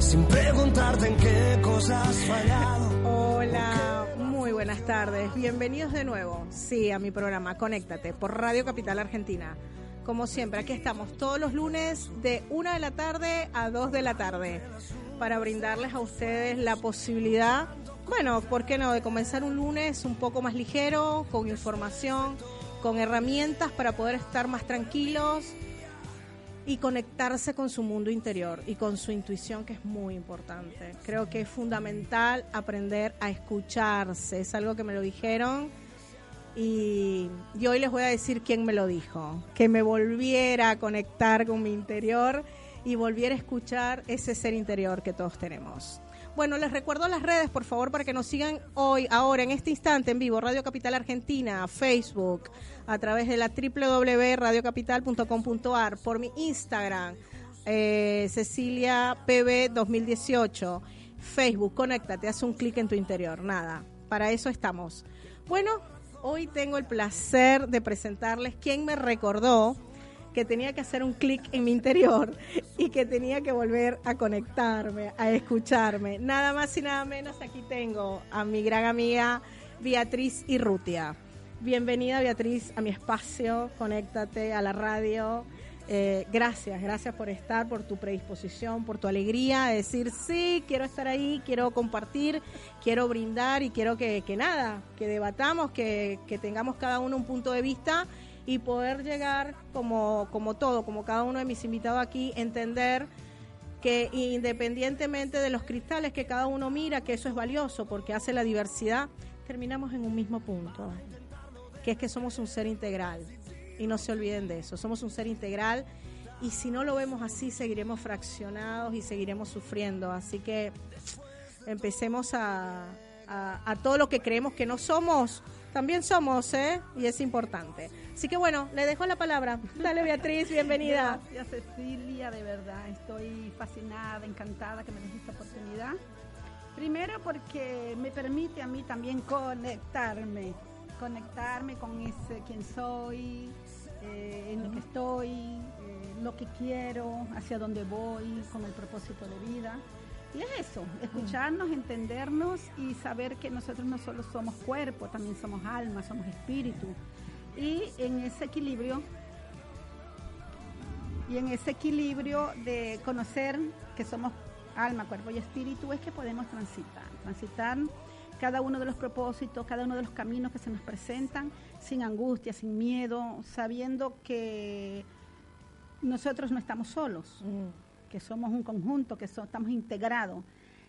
sin preguntarte en qué cosas fallado. Hola, muy buenas tardes. Bienvenidos de nuevo, sí, a mi programa Conéctate por Radio Capital Argentina. Como siempre, aquí estamos todos los lunes de 1 de la tarde a 2 de la tarde para brindarles a ustedes la posibilidad, bueno, ¿por qué no?, de comenzar un lunes un poco más ligero, con información, con herramientas para poder estar más tranquilos y conectarse con su mundo interior y con su intuición, que es muy importante. Creo que es fundamental aprender a escucharse. Es algo que me lo dijeron y, y hoy les voy a decir quién me lo dijo. Que me volviera a conectar con mi interior y volviera a escuchar ese ser interior que todos tenemos. Bueno, les recuerdo las redes, por favor, para que nos sigan hoy, ahora, en este instante, en vivo, Radio Capital Argentina, Facebook, a través de la www.radiocapital.com.ar, por mi Instagram, eh, Cecilia PB 2018, Facebook, conéctate, haz un clic en tu interior, nada, para eso estamos. Bueno, hoy tengo el placer de presentarles quien me recordó que tenía que hacer un clic en mi interior y que tenía que volver a conectarme, a escucharme. Nada más y nada menos, aquí tengo a mi gran amiga Beatriz Irrutia. Bienvenida Beatriz a mi espacio, conéctate a la radio. Eh, gracias, gracias por estar, por tu predisposición, por tu alegría, de decir sí, quiero estar ahí, quiero compartir, quiero brindar y quiero que, que nada, que debatamos, que, que tengamos cada uno un punto de vista y poder llegar como, como todo, como cada uno de mis invitados aquí, entender que independientemente de los cristales que cada uno mira, que eso es valioso porque hace la diversidad, terminamos en un mismo punto, que es que somos un ser integral. Y no se olviden de eso, somos un ser integral y si no lo vemos así seguiremos fraccionados y seguiremos sufriendo. Así que empecemos a, a, a todo lo que creemos que no somos, también somos, ¿eh? Y es importante. Así que bueno, le dejo la palabra. Dale Beatriz, bienvenida. Gracias Cecilia, de verdad, estoy fascinada, encantada que me des esta oportunidad. Primero porque me permite a mí también conectarme, conectarme con ese quién soy, eh, en lo que estoy, eh, lo que quiero, hacia dónde voy, con el propósito de vida. Y es eso, escucharnos, entendernos y saber que nosotros no solo somos cuerpo, también somos alma, somos espíritu. Y en ese equilibrio, y en ese equilibrio de conocer que somos alma, cuerpo y espíritu, es que podemos transitar, transitar cada uno de los propósitos, cada uno de los caminos que se nos presentan, sin angustia, sin miedo, sabiendo que nosotros no estamos solos, mm. Que somos un conjunto, que so, estamos integrados,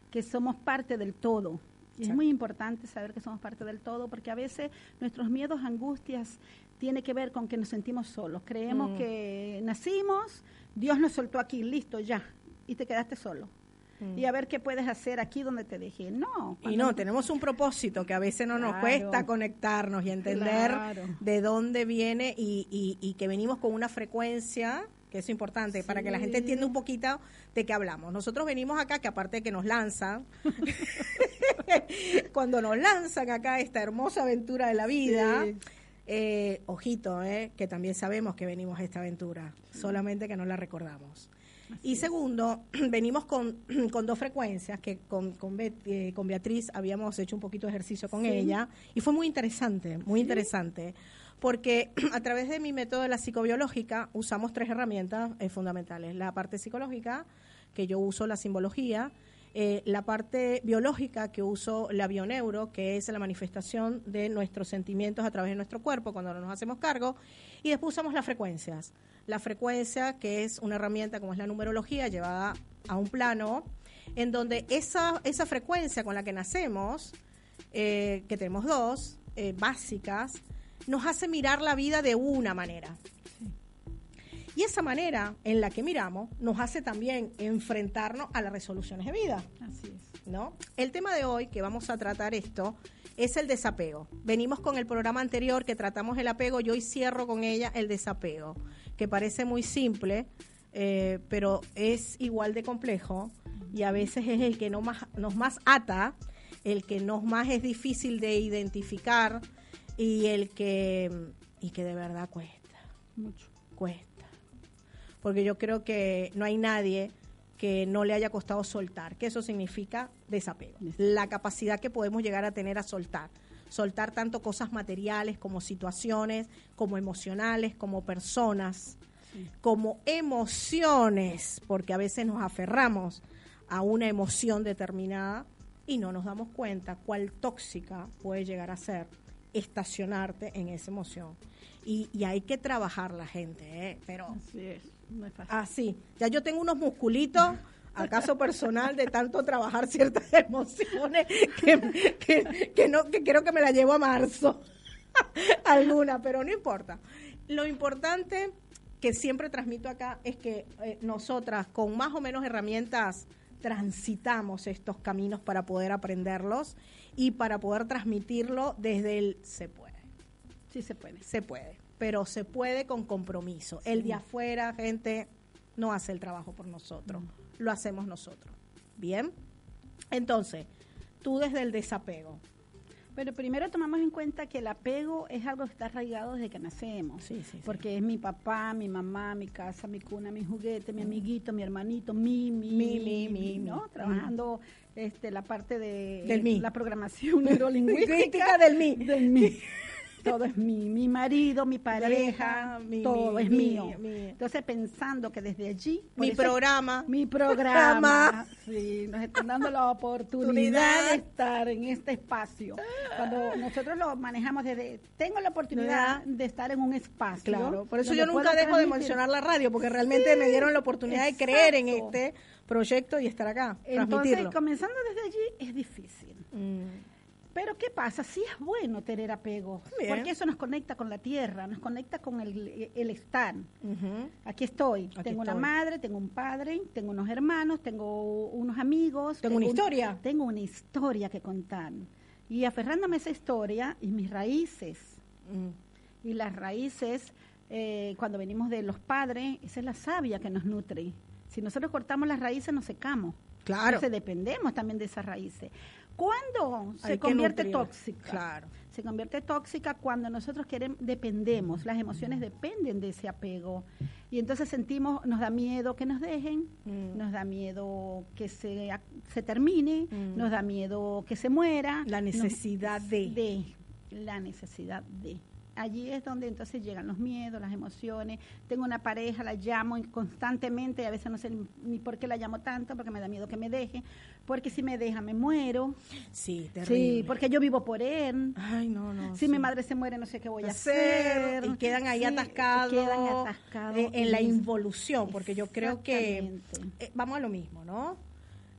que somos parte del todo. Y es muy importante saber que somos parte del todo, porque a veces nuestros miedos, angustias, tiene que ver con que nos sentimos solos. Creemos mm. que nacimos, Dios nos soltó aquí, listo, ya, y te quedaste solo. Mm. Y a ver qué puedes hacer aquí donde te dejé. No. Y no, tenemos un propósito que a veces no nos cuesta conectarnos y entender claro. de dónde viene y, y, y que venimos con una frecuencia que eso es importante, sí. para que la gente entienda un poquito de qué hablamos. Nosotros venimos acá, que aparte de que nos lanzan, cuando nos lanzan acá esta hermosa aventura de la vida, sí. Eh, ojito, eh, que también sabemos que venimos a esta aventura, solamente que no la recordamos. y segundo, venimos con, con, dos frecuencias que con, con, eh, con, Beatriz habíamos hecho un poquito de ejercicio con ella y fue muy interesante, muy interesante, porque a través de mi método de la psicobiológica usamos tres herramientas eh, fundamentales. La parte psicológica, que yo uso la simbología, eh, la parte biológica que uso la bioneuro, que es la manifestación de nuestros sentimientos a través de nuestro cuerpo cuando nos hacemos cargo, y después usamos las frecuencias. La frecuencia, que es una herramienta como es la numerología, llevada a un plano, en donde esa, esa frecuencia con la que nacemos, eh, que tenemos dos, básicas, nos hace mirar la vida de una manera. Y esa manera en la que miramos nos hace también enfrentarnos a las resoluciones de vida. Así es. ¿No? El tema de hoy que vamos a tratar esto es el desapego. Venimos con el programa anterior que tratamos el apego, yo hoy cierro con ella el desapego, que parece muy simple, eh, pero es igual de complejo y a veces es el que no más, nos más ata, el que nos más es difícil de identificar y el que, y que de verdad cuesta. Mucho. Cuesta. Porque yo creo que no hay nadie que no le haya costado soltar, que eso significa desapego, la capacidad que podemos llegar a tener a soltar, soltar tanto cosas materiales como situaciones, como emocionales, como personas, como emociones, porque a veces nos aferramos a una emoción determinada y no nos damos cuenta cuál tóxica puede llegar a ser estacionarte en esa emoción. Y, y hay que trabajar la gente, ¿eh? pero Así es Ah, sí. Ya yo tengo unos musculitos, acaso personal, de tanto trabajar ciertas emociones que, no, que creo que me la llevo a marzo. Alguna, pero no importa. Lo importante que siempre transmito acá es que eh, nosotras, con más o menos herramientas, transitamos estos caminos para poder aprenderlos y para poder transmitirlo desde el se puede. Sí, se puede. Se puede pero se puede con compromiso. El de afuera, gente, no hace el trabajo por nosotros, lo hacemos nosotros. Bien, entonces, tú desde el desapego. Pero primero tomamos en cuenta que el apego es algo que está arraigado desde que nacemos. Sí, sí, porque es mi papá, mi mamá, mi casa, mi cuna, mi juguete, mi amiguito, mi hermanito, mi, mi, mi, mi, ¿no? Trabajando este, la parte de la programación neurolingüística del mí. Del mí todo es mío, mi marido, mi pareja, todo es mío. Entonces pensando que desde allí... Mi programa. Mi programa. sí, nos están dando la oportunidad de estar en este espacio. Cuando nosotros lo manejamos desde... Tengo la oportunidad de estar en un espacio. Claro, por eso yo nunca dejo de mencionar la radio, porque realmente me dieron la oportunidad de creer en este proyecto y estar acá. Entonces, comenzando desde allí es difícil. Pero ¿qué pasa? Sí es bueno tener apego, porque eso nos conecta con la tierra, nos conecta con el, el estar. Aquí estoy, tengo una madre, tengo un padre, tengo unos hermanos, tengo unos amigos. Tengo, una historia. tengo una historia que contar. Y aferrándome a esa historia y mis raíces. Mm. Y las raíces, eh, cuando venimos de los padres, esa es la savia que nos nutre. Si nosotros cortamos las raíces, nos secamos. Claro. Entonces dependemos también de esas raíces. ¿Cuándo se convierte tóxica? Claro. Se convierte tóxica cuando nosotros queremos, dependemos, las emociones dependen de ese apego. Y entonces sentimos, nos da miedo que nos dejen, mm. nos da miedo que se, se termine, mm. nos da miedo que se muera. La necesidad de. De, la necesidad de allí es donde entonces llegan los miedos, las emociones. Tengo una pareja, la llamo constantemente, y a veces no sé ni por qué la llamo tanto, porque me da miedo que me deje, porque si me deja me muero. Sí, terrible. Sí, porque yo vivo por él. Ay, no, no. Si mi madre se muere, no sé qué voy a hacer. Y quedan ahí atascados. Quedan atascados. en la involución, porque yo creo que eh, vamos a lo mismo, ¿no?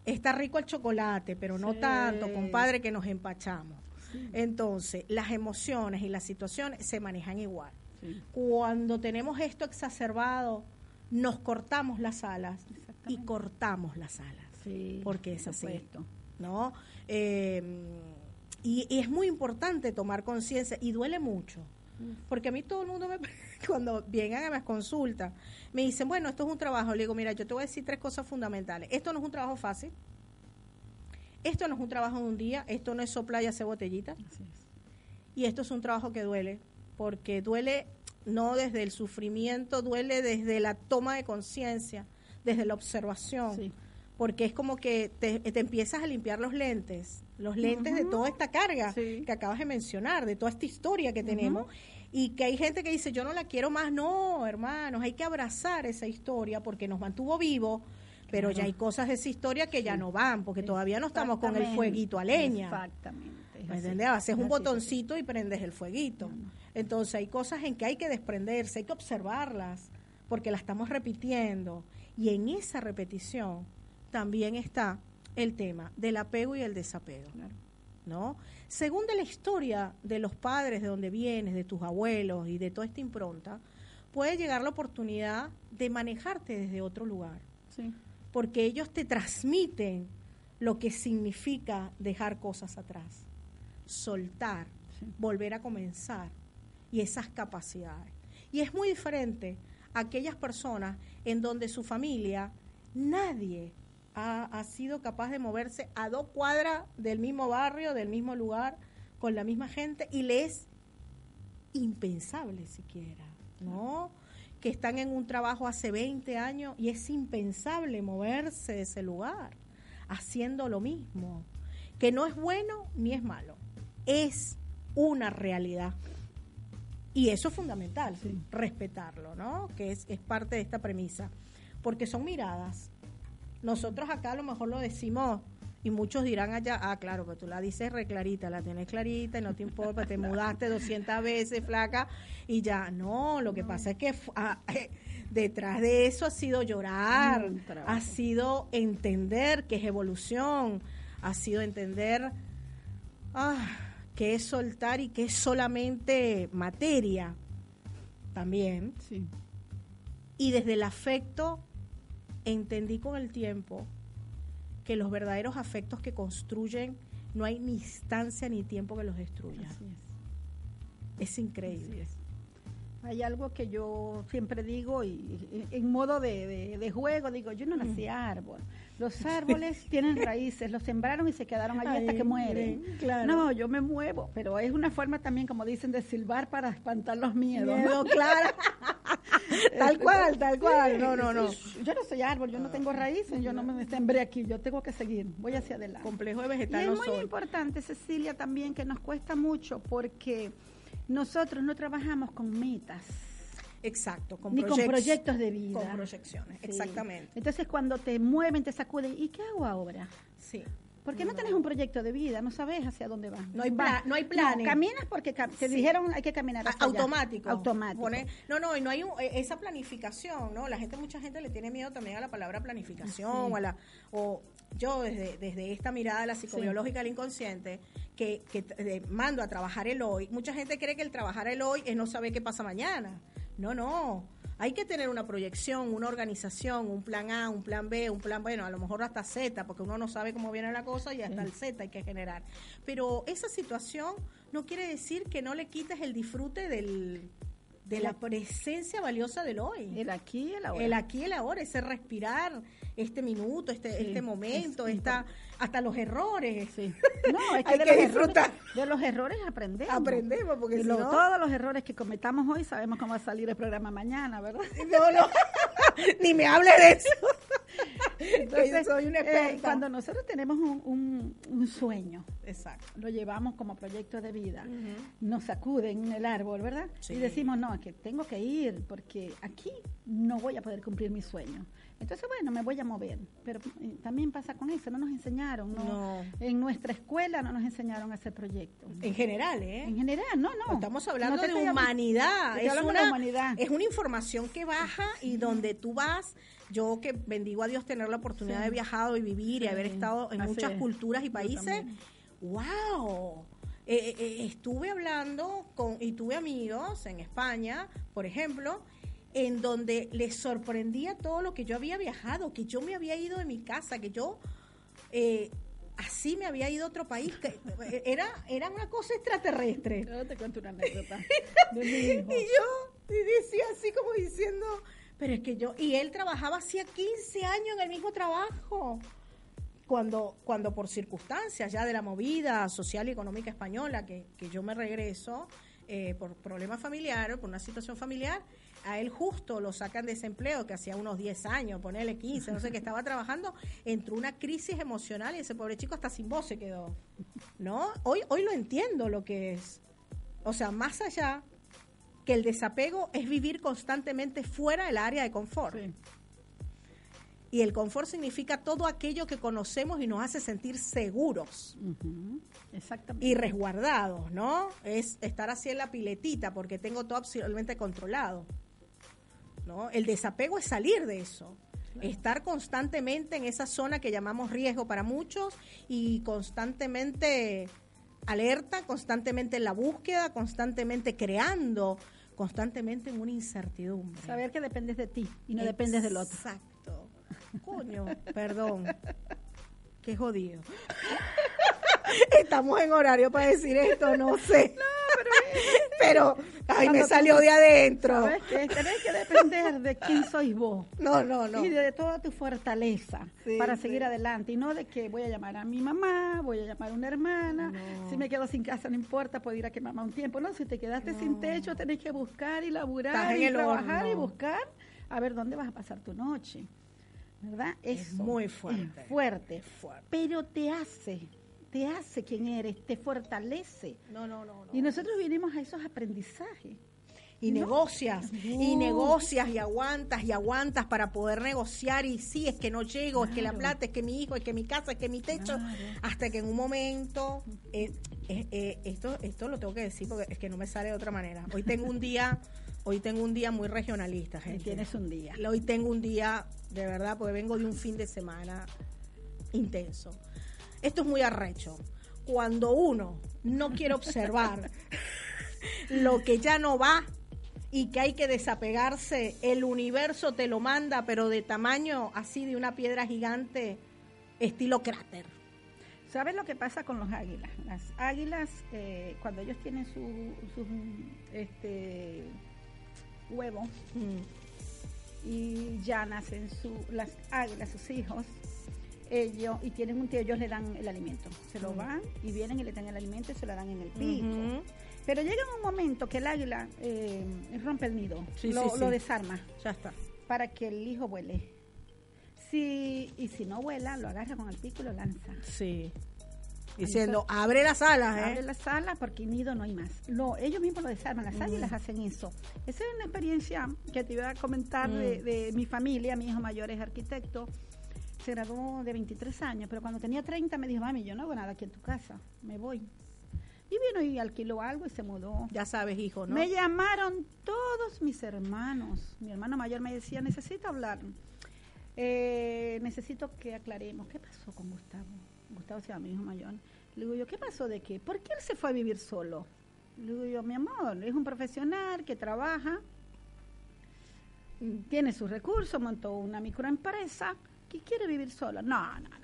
Está rico el chocolate, pero no tanto, compadre, que nos empachamos. Entonces, las emociones y las situaciones se manejan igual. Cuando tenemos esto exacerbado, nos cortamos las alas y cortamos las alas. Porque es así. ¿no? Em, y, es muy importante tomar conciencia y duele mucho. Porque a mí todo el mundo, me, cuando vienen a mis consultas, me dicen, bueno, esto es un trabajo. Le digo, mira, yo te voy a decir tres cosas fundamentales. Esto no es un trabajo fácil. Esto no es un trabajo de un día, esto no es soplar y hacer botellita. Y esto es un trabajo que duele, porque duele no desde el sufrimiento, duele desde la toma de conciencia, desde la observación. Porque es como que te, empiezas a limpiar los lentes, los lentes de toda esta carga que acabas de mencionar, de toda esta historia que tenemos. Y que hay gente que dice, yo no la quiero más. No, hermanos, hay que abrazar esa historia porque nos mantuvo vivos, pero ya hay cosas de esa historia que ya no van, porque todavía no estamos con el fueguito a leña. Exactamente. ¿Me entiendes? Haces un botoncito y prendes el fueguito. Entonces hay cosas en que hay que desprenderse, hay que observarlas, porque las estamos repitiendo. Y en esa repetición también está el tema del apego y el desapego. ¿No? Según de la historia de los padres de donde vienes, de tus abuelos y de toda esta impronta, puede llegar la oportunidad de manejarte desde otro lugar. Porque ellos te transmiten lo que significa dejar cosas atrás, soltar, volver a comenzar y esas capacidades. Y es muy diferente a aquellas personas en donde su familia, nadie ha, sido capaz de moverse a dos cuadras del mismo barrio, del mismo lugar, con la misma gente, y le es impensable siquiera, ¿no? Que están en un trabajo hace 20 años y es impensable moverse de ese lugar, haciendo lo mismo, que no es bueno ni es malo, es una realidad. Y eso es fundamental, respetarlo, ¿no? Que es, es parte de esta premisa. Porque son miradas. Nosotros acá a lo mejor lo decimos y muchos dirán allá, ah, claro, pero tú la dices re clarita, la tienes clarita y no te importa, te mudaste 200 veces, flaca, y ya. No, lo que pasa es que ah, detrás de eso ha sido llorar, ha sido entender que es evolución, ha sido entender... Ah, que es soltar y que es solamente materia también. Sí. Y desde el afecto entendí con el tiempo que los verdaderos afectos que construyen no hay ni instancia ni tiempo que los destruya. es. increíble. Hay algo que yo siempre digo y, en modo de, juego digo, yo no nací árbol. Los árboles tienen raíces, los sembraron y se quedaron allí hasta que mueren. No, yo me muevo, pero es una forma también, como dicen, de silbar para espantar los miedos. Miedo, claro. tal cual, tal cual. No, no, no. Yo no soy árbol, yo no tengo raíces, yo no me sembré aquí, yo tengo que seguir, voy hacia adelante. Complejo de vegetal. Y es muy importante, Cecilia, también que nos cuesta mucho porque nosotros no trabajamos con metas. Exacto, con, Ni con proyectos de vida. Con proyecciones, exactamente. Entonces cuando te mueven, te sacuden, ¿y qué hago ahora? Sí. Porque no, tenés un proyecto de vida, no sabes hacia dónde vas. No hay, no hay planes. caminas porque te dijeron hay que caminar automático. Automático. no, no, y no hay e, esa planificación, ¿no? La gente, mucha gente le tiene miedo también a la palabra planificación o a la o yo desde, desde esta mirada la psicobiológica del inconsciente que, que mando a trabajar el hoy, mucha gente cree que el trabajar el hoy es no saber qué pasa mañana. No, no. Hay que tener una proyección, una organización, un plan A, un plan B, un plan, bueno, a lo mejor hasta Z, porque uno no sabe cómo viene la cosa y hasta el Z hay que generar. Pero esa situación no quiere decir que no le quites el disfrute del, de la presencia valiosa del hoy. El aquí y el ahora. El aquí y el ahora, ese respirar este minuto, este, este momento, esta, hasta los errores. No, es que, de, los Errores, de los errores aprendemos. Aprendemos, porque todos los errores que cometamos hoy sabemos cómo va a salir el programa mañana, ¿verdad? No, no, ni me hable de eso. Entonces, soy una eh, cuando nosotros tenemos un, un, sueño, Exacto. lo llevamos como proyecto de vida, nos sacuden en el árbol, ¿verdad? Y decimos, no, que tengo que ir porque aquí no voy a poder cumplir mi sueño. Entonces, bueno, me voy a mover. Pero eh, también pasa con eso, no nos enseñaron. No, En nuestra escuela no nos enseñaron a hacer proyectos. En general, ¿eh? En general, no, no. Estamos hablando de humanidad. Es una, humanidad. Es una información que baja y donde tú vas yo que bendigo a Dios tener la oportunidad de viajar y vivir y haber estado en muchas culturas y países, wow. Eh, eh, estuve hablando con y tuve amigos en España, por ejemplo, en donde les sorprendía todo lo que yo había viajado, que yo me había ido de mi casa, que yo eh, así me había ido a otro país, que eh, era, era una cosa extraterrestre. Yo te cuento una anécdota. y yo decía así como diciendo, pero es que yo, y él trabajaba hacía 15 años en el mismo trabajo. Cuando, cuando por circunstancias ya de la movida social y económica española que, que yo me regreso, eh, por problemas familiares, por una situación familiar, a él justo lo sacan de desempleo, que hacía unos 10 años, ponerle 15, no sé, que estaba trabajando, entró una crisis emocional y ese pobre chico hasta sin voz se quedó. ¿No? Hoy, hoy lo entiendo lo que es. O sea, más allá que el desapego es vivir constantemente fuera del área de confort. Sí. Y el confort significa todo aquello que conocemos y nos hace sentir seguros Exactamente. y resguardados, ¿no? Es estar así en la piletita porque tengo todo absolutamente controlado. ¿No? El desapego es salir de eso. Estar constantemente en esa zona que llamamos riesgo para muchos y constantemente alerta, constantemente en la búsqueda, constantemente creando, constantemente en una incertidumbre. Saber que dependes de ti y no dependes del otro. Exacto. Coño, perdón. Qué jodido. Estamos en horario para decir esto, no sé. pero, ay, me salió tú- de adentro. Sabes que tenés que depender de quién sois vos. No, no, no. Y de toda tu fortaleza Sí, para sí. seguir adelante. Y no de que voy a llamar a mi mamá, voy a llamar a una hermana. No. Si me quedo sin casa, no importa, puedo ir a que mamá un tiempo. No, si te quedaste sin techo, tenés que buscar y laburar y trabajar y buscar a ver dónde vas a pasar tu noche. ¿Verdad? Es muy fuerte. Es fuerte. Fuerte. Pero te hace, te hace quien eres, te fortalece. No, no, no. no. Y nosotros vinimos a esos aprendizajes. y No. negocias y negocias y aguantas y aguantas para poder negociar y sí es que no llego, es que la plata, es que mi hijo, es que mi casa, es que mi techo, Claro. hasta que en un momento eh, eh, eh, esto esto lo tengo que decir porque es que no me sale de otra manera. Hoy tengo un día hoy tengo un día muy regionalista, gente. tienes un día. Hoy tengo un día de verdad porque vengo de un fin de semana intenso. Esto es muy arrecho. Cuando uno no quiere observar lo que ya no va y que hay que desapegarse, el universo te lo manda, pero de tamaño así de una piedra gigante, estilo cráter. ¿Sabes lo que pasa con los águilas? Las águilas, eh, cuando ellos tienen su- sus este, huevos y ya nacen su, las águilas, sus hijos, ellos, y tienen un tío, ellos le dan el alimento. Se lo Mm. van y vienen y le dan el alimento y se lo dan en el pico. Pero llega un momento que el águila eh, rompe el nido, Sí, lo, sí, sí. lo desarma Ya está. para que el hijo vuele. Si, y si no vuela, lo agarra con el pico y lo lanza. Sí. Diciendo, abre las alas, ¿eh? Abre las alas porque nido no hay más. No, ellos mismos lo desarman, las águilas hacen eso. Esa es una experiencia que te iba a comentar de, Mm. de mi familia. Mi hijo mayor es arquitecto. Se graduó de 23 años, pero cuando tenía 30 me dijo, mami, yo no hago nada aquí en tu casa, me voy. Y vino y alquiló algo y se mudó. Ya sabes, hijo, ¿no? Me llamaron todos mis hermanos. Mi hermano mayor me decía, necesito hablar. Eh, necesito que aclaremos. ¿Qué pasó con Gustavo? Gustavo se llama mi hijo mayor. Le digo yo, ¿qué pasó de qué? ¿Por qué él se fue a vivir solo? Le digo yo, mi amor, es un profesional que trabaja, tiene sus recursos, montó una microempresa, que quiere vivir solo. No, no, no,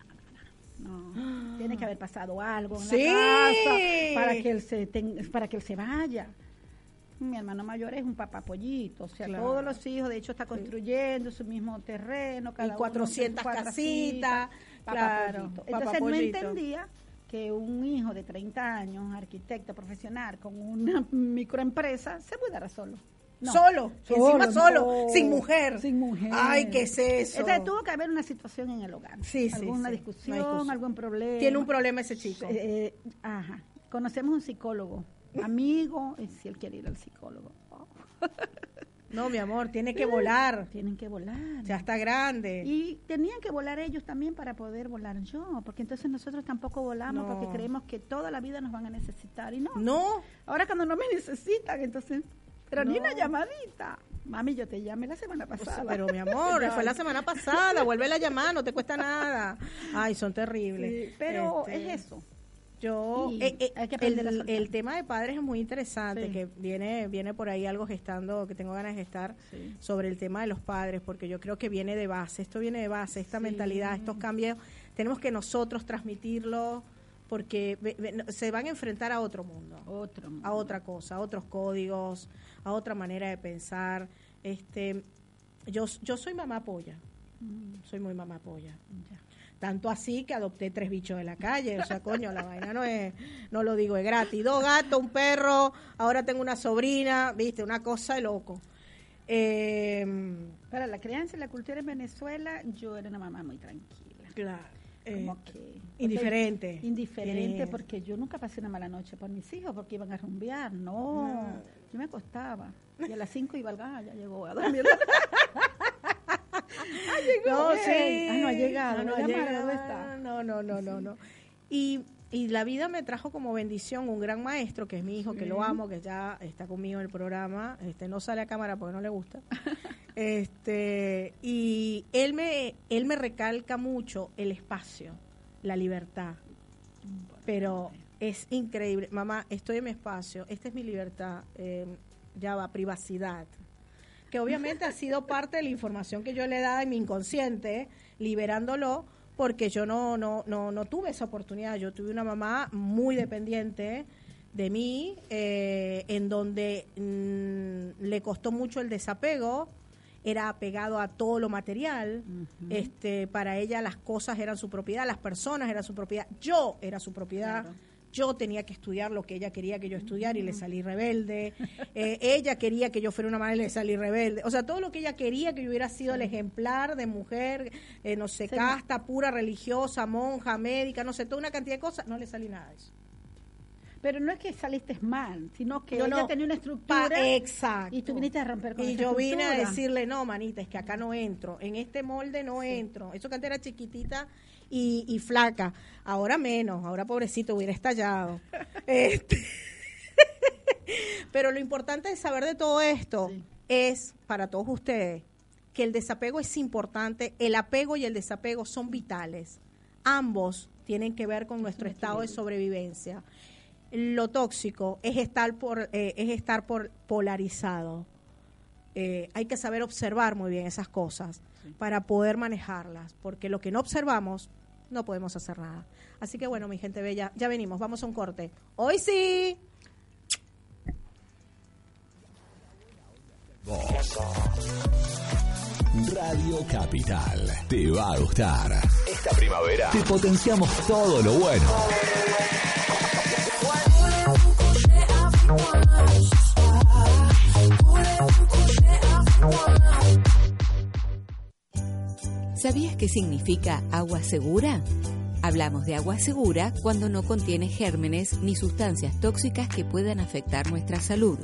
no, no. no. Tiene que haber pasado algo en Sí. la casa para que él se ten- para que él se vaya. Mi hermano mayor es un papapollito, o sea, Claro. todos los hijos, de hecho, está construyendo su mismo terreno, cada Y uno 400 con su casitas, claro. Entonces no papapollito. entendía que un hijo de 30 años, arquitecto profesional, con una microempresa, se mudara solo. No. Solo, encima solo, no. sin mujer. Sin mujer. Ay, ¿qué es eso? Entonces tuvo que haber una situación en el hogar. Sí, sí, Alguna sí, discusión, discusión. algún problema. Tiene un problema ese chico. Eh, eh, ajá. Conocemos un psicólogo, amigo, si él quiere ir al psicólogo. Oh, No, mi amor, tiene que volar. tienen que volar. Ya está grande. Y tenían que volar ellos también para poder volar yo, porque entonces nosotros tampoco volamos No. porque creemos que toda la vida nos van a necesitar y no. No, Ahora cuando no me necesitan, entonces, pero ni una llamadita. Mami, yo te llamé la semana Pues, pasada. pero mi amor, fue la semana pasada, vuelve a llamar, no te cuesta nada. Ay, son terribles. Sí, pero Este, es eso. Yo, eh, eh, hay que el, tema de padres es muy interesante, Sí. que viene, viene por ahí algo gestando, que tengo ganas de gestar Sí. sobre el tema de los padres, porque yo creo que viene de base, esto viene de base, esta mentalidad, estos cambios, tenemos que nosotros transmitirlo, porque se van a enfrentar a otro mundo Otro. a otra cosa, a otros códigos, a otra manera de pensar. Este, yo, yo soy mamá polla, Mm, soy muy mamá polla. ya. Tanto así que adopté tres bichos de la calle. O sea, coño, la vaina no es, no lo digo, es gratis. Dos gatos, un perro, ahora tengo una sobrina, viste, una cosa de loco. Eh, Para la crianza y la cultura en Venezuela, yo era una mamá muy tranquila. claro. Eh, Como que- indiferente. Indiferente, Eh. porque yo nunca pasé una mala noche por mis hijos, porque iban a rumbear. No, yo me acostaba. Y a las 5 iba al gallo, ya llegó a dormir. No, Ey, sí. ah, no ha llegado, Ah, no, no ha llegado. no, no, no, no, no. Y, y la vida me trajo como bendición un gran maestro, que es mi hijo, que lo amo, que ya está conmigo en el programa. Este no sale a cámara porque no le gusta. este Y él me, él me recalca mucho el espacio, la libertad. Pero es increíble. Mamá, estoy en mi espacio, esta es mi libertad. eh, ya va, privacidad que obviamente ha sido parte de la información que yo le he dado en mi inconsciente, liberándolo, porque yo no, no, no, no tuve esa oportunidad. Yo tuve una mamá muy dependiente de mí, eh, en donde mm, le costó mucho el desapego, era apegado a todo lo material, este, para ella las cosas eran su propiedad, las personas eran su propiedad, yo era su propiedad. Claro. Yo tenía que estudiar lo que ella quería que yo estudiara y le salí rebelde. Eh, ella quería que yo fuera una madre y le salí rebelde. O sea, todo lo que ella quería que yo hubiera sido el ejemplar de mujer, eh, no sé, casta, pura, religiosa, monja, médica, no sé, toda una cantidad de cosas, no le salí nada de eso. Pero no es que saliste mal, sino que No, ella no. tenía una estructura Pa- exacto. y tú viniste a romper con Y esa yo vine a decirle, no, manita, es que acá no entro, en este molde no entro. Eso que antes era chiquitita y, y flaca, ahora menos, ahora pobrecito hubiera estallado. Este, Pero lo importante de saber de todo esto Sí. es, para todos ustedes, que el desapego es importante, el apego y el desapego son vitales. Ambos tienen que ver con nuestro estado de sobrevivencia. Lo tóxico es estar por, eh, es estar por polarizado. Eh, hay que saber observar muy bien esas cosas para poder manejarlas, porque lo que no observamos no podemos hacer nada. Así que bueno, mi gente bella, ya venimos, vamos a un corte. Hoy sí. Radio Capital. Te va a gustar. Esta primavera te potenciamos todo lo bueno. ¿Sabías qué significa agua segura? Hablamos de agua segura cuando no contiene gérmenes ni sustancias tóxicas que puedan afectar nuestra salud.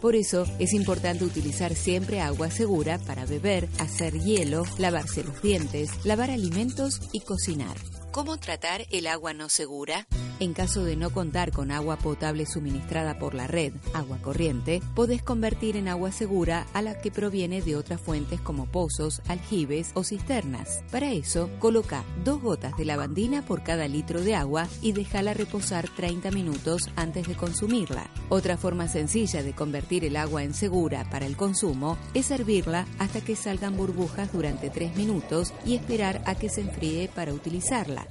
Por eso es importante utilizar siempre agua segura para beber, hacer hielo, lavarse los dientes, lavar alimentos y cocinar. ¿Cómo tratar el agua no segura? En caso de no contar con agua potable suministrada por la red, agua corriente, podés convertir en agua segura a la que proviene de otras fuentes como pozos, aljibes o cisternas. Para eso, coloca dos gotas de lavandina por cada litro de agua y déjala reposar 30 minutos antes de consumirla. Otra forma sencilla de convertir el agua en segura para el consumo es hervirla hasta que salgan burbujas durante 3 minutos y esperar a que se enfríe para utilizarla.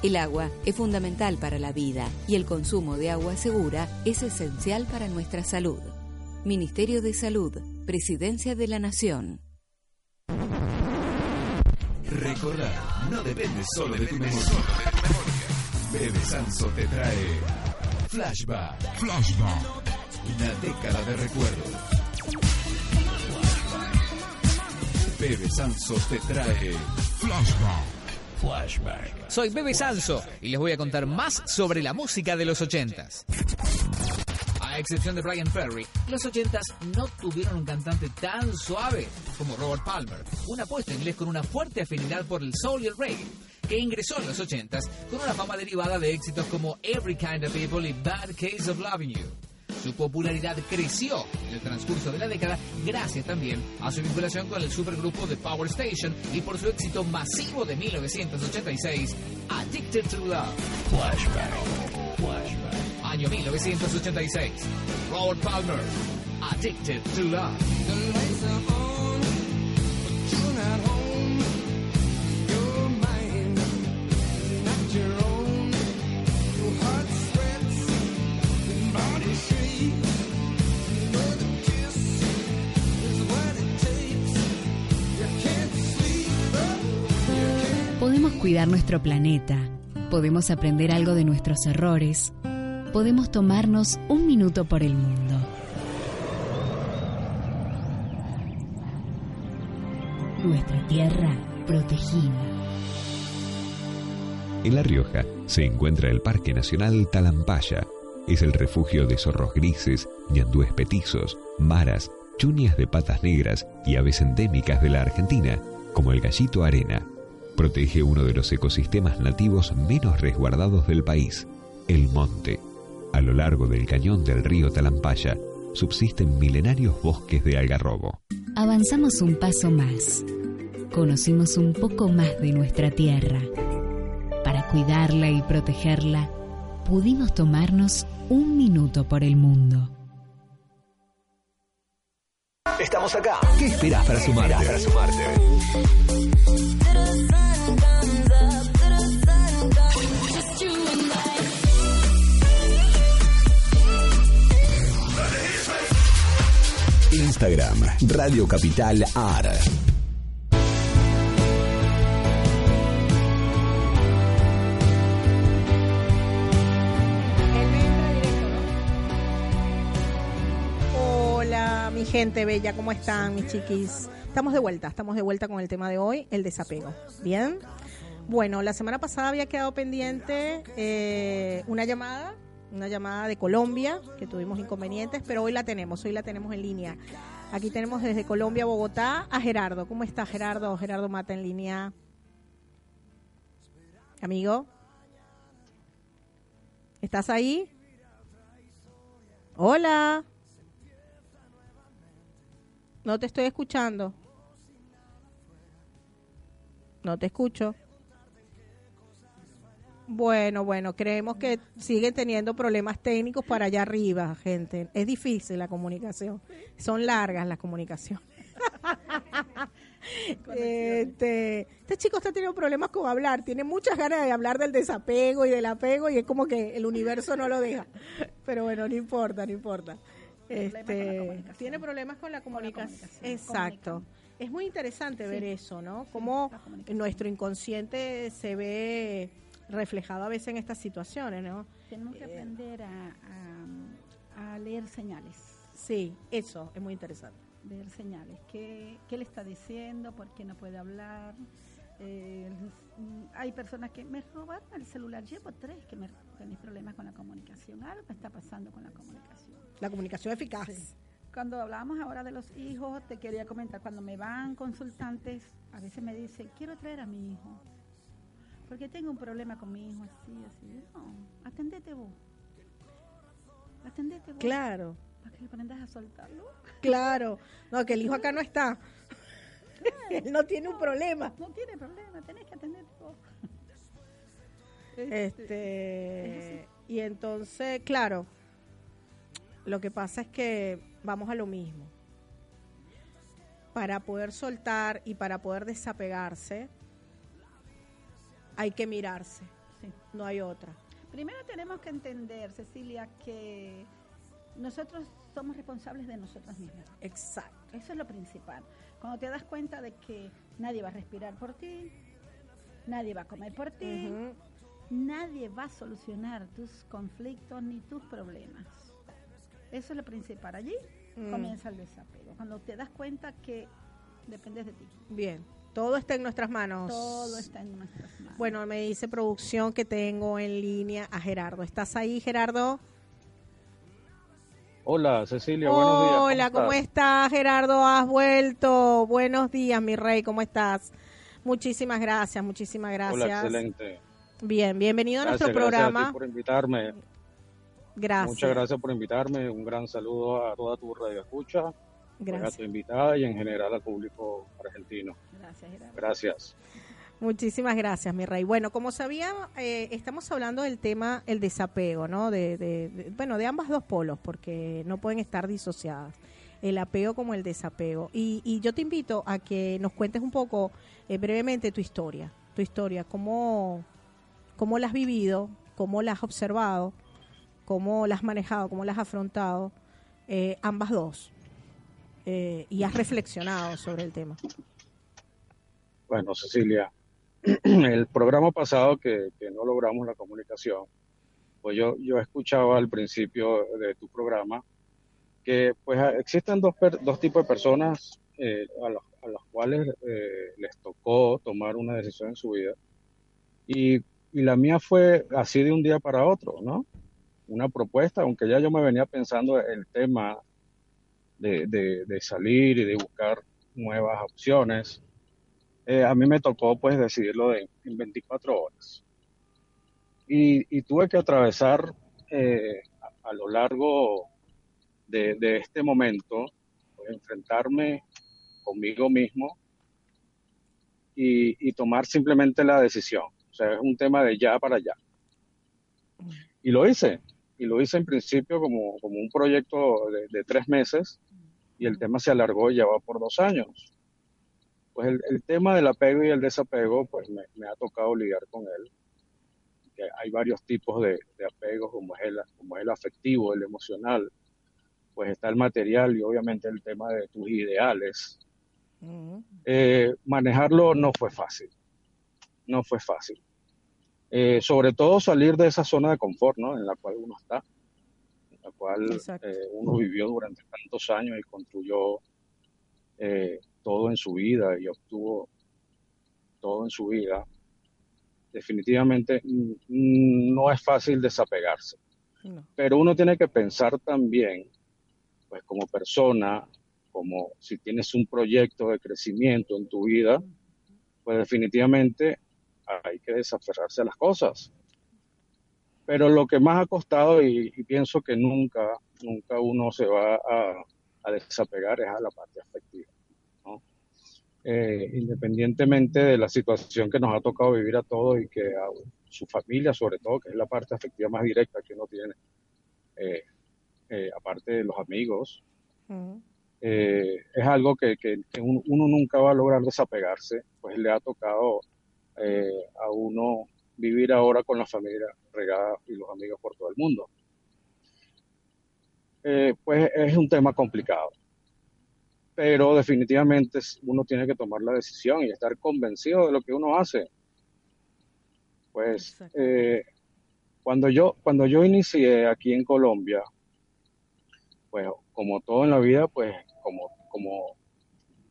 El agua es fundamental para la vida y el consumo de agua segura es esencial para nuestra salud. Ministerio de Salud, Presidencia de la Nación. Recordar no depende solo de tu memoria. Bebe Sanso te trae Flashback. Flashback. Una década de recuerdos. Bebe Sanso te trae Flashback. Flashback. Soy Bebe Salso y les voy a contar más sobre la música de los ochentas. A excepción de Brian Ferry, los ochentas no tuvieron un cantante tan suave como Robert Palmer, un apuesto inglés con una fuerte afinidad por el soul y el reggae, que ingresó en los ochentas con una fama derivada de éxitos como Every Kind of People y Bad Case of Loving You. Su popularidad creció en el transcurso de la década gracias también a su vinculación con el supergrupo de Power Station y por su éxito masivo de 1986, Addicted to Love. Flashback. Flashback. Año 1986. Robert Palmer, Addicted to Love. Cuidar nuestro planeta, podemos aprender algo de nuestros errores, podemos tomarnos un minuto por el mundo. Nuestra tierra protegida. En La Rioja se encuentra el Parque Nacional Talampaya. Es el refugio de zorros grises, ñandúes petizos, maras, chunias de patas negras y aves endémicas de la Argentina, como el gallito arena. Protege uno de los ecosistemas nativos menos resguardados del país, el monte. A lo largo del cañón del río Talampaya subsisten milenarios bosques de algarrobo. Avanzamos un paso más. Conocimos un poco más de nuestra tierra. Para cuidarla y protegerla, pudimos tomarnos un minuto por el mundo. Estamos acá. ¿Qué esperas para sumarte? Para sumarte? Instagram, Radio Capital AR. Gente bella, ¿cómo están, mis chiquis? Estamos de vuelta, estamos de vuelta con el tema de hoy, el desapego. ¿Bien? Bueno, la semana pasada había quedado pendiente eh, una llamada, una llamada de Colombia, que tuvimos inconvenientes, pero hoy la tenemos, hoy la tenemos en línea. Aquí tenemos desde Colombia, Bogotá, a Gerardo. ¿Cómo está Gerardo? Gerardo Mata en línea. Amigo. ¿Estás ahí? Hola. No te estoy escuchando. No te escucho. Bueno, bueno, creemos que siguen teniendo problemas técnicos para allá arriba, gente. Es difícil la comunicación. Son largas las comunicaciones. este, este chico está teniendo problemas con hablar. Tiene muchas ganas de hablar del desapego y del apego y es como que el universo no lo deja. Pero bueno, no importa, no importa. Este, tiene problemas con la comunicación. Exacto. Es muy interesante ver eso, ¿no? Cómo nuestro inconsciente se ve reflejado a veces en estas situaciones, ¿no? Tenemos que aprender a, a- a leer señales. Sí, eso es muy interesante. Leer señales. ¿Qué, qué le está diciendo? ¿Por qué no puede hablar? Eh, hay personas que me robaron el celular. Llevo tres que me tenéis problemas con la comunicación. Algo está pasando con la comunicación. La comunicación eficaz. Sí. Cuando hablábamos ahora de los hijos, te quería comentar, cuando me van consultantes, a veces me dicen, quiero traer a mi hijo, porque tengo un problema con mi hijo, así, así. No, atendete vos. Atendete vos. Claro, Para que aprendas a soltarlo. claro. No, que el hijo acá no está. Él no tiene un problema. No tiene problema, tenés que atenderte vos. Este, y entonces, claro, lo que pasa es que vamos a lo mismo. Para poder soltar y para poder desapegarse, hay que mirarse. Sí. No hay otra. Primero tenemos que entender, Cecilia, que nosotros somos responsables de nosotros mismos. Exacto. Eso es lo principal. Cuando te das cuenta de que nadie va a respirar por ti, nadie va a comer por ti, nadie va a solucionar tus conflictos ni tus problemas. Eso es lo principal. Allí Mm. comienza el desapego. Cuando te das cuenta que dependes de ti. Bien. Todo está en nuestras manos. Todo está en nuestras manos. Bueno, me dice producción que tengo en línea a Gerardo. ¿Estás ahí, Gerardo? Hola Cecilia, buenos días. Hola, ¿cómo estás, Gerardo? Has vuelto. Buenos días, mi rey, ¿cómo estás? Muchísimas gracias, muchísimas gracias. Hola, excelente. Bien, bienvenido a Gracias, nuestro gracias a ti programa. por invitarme. Gracias. Muchas gracias por invitarme. Un gran saludo a toda tu radio escucha, a tu invitada y en general al público argentino. Gracias, Gerardo. Gracias. Muchísimas gracias, mi rey. Bueno, como sabía, eh, estamos hablando del tema el desapego, ¿no? De, de- de- bueno, de ambas dos polos, porque no pueden estar disociadas. El apego como el desapego. Y, y yo te invito a que nos cuentes un poco eh, brevemente tu historia. Tu historia, cómo, cómo la has vivido, cómo la has observado, cómo la has manejado, cómo la has afrontado, eh, ambas dos. Eh, y has reflexionado sobre el tema. Bueno, Cecilia, el programa pasado que, no logramos la comunicación, pues yo, yo escuchaba al principio de tu programa que pues existen dos, dos tipos de personas eh, a, los, a, las cuales les tocó tomar una decisión en su vida. Y, y, la mía fue así de un día para otro, ¿no? Una propuesta, aunque ya yo me venía pensando el tema de, de, de salir y de buscar nuevas opciones, eh, a mí me tocó pues decidirlo de, en 24 horas. Y, y tuve que atravesar eh, a, a, lo largo de, de este momento, pues, enfrentarme conmigo mismo y, y, tomar simplemente la decisión. O sea, es un tema de ya para allá. Y lo hice. Y lo hice en principio como, como un proyecto de, de tres meses y el tema se alargó y ya va por dos años pues el, el, tema del apego y el desapego, pues me, me, ha tocado lidiar con él. Que hay varios tipos de, de apegos, como es, el, como es el afectivo, el emocional, pues está el material y obviamente el tema de tus ideales. Uh -huh. eh, manejarlo no fue fácil, no fue fácil. Eh, sobre todo salir de esa zona de confort, ¿no? En la cual uno está, en la cual eh, uno vivió durante tantos años y construyó eh, todo en su vida y obtuvo todo en su vida, definitivamente no es fácil desapegarse. No. Pero uno tiene que pensar también, pues como persona, como si tienes un proyecto de crecimiento en tu vida, pues definitivamente hay que desaferrarse a las cosas. Pero lo que más ha costado, y, y pienso que nunca, nunca uno se va a, a desapegar, es a la parte afectiva eh, independientemente de la situación que nos ha tocado vivir a todos y que a su familia, sobre todo, que es la parte afectiva más directa que uno tiene, eh, eh, aparte de los amigos, uh -huh. es algo que, que, que, uno nunca va a lograr desapegarse, pues le ha tocado a uno vivir ahora con la familia regada y los amigos por todo el mundo. pues es un tema complicado pero definitivamente uno tiene que tomar la decisión y estar convencido de lo que uno hace. Pues eh, cuando yo cuando yo inicié aquí en Colombia, pues como todo en la vida, pues como como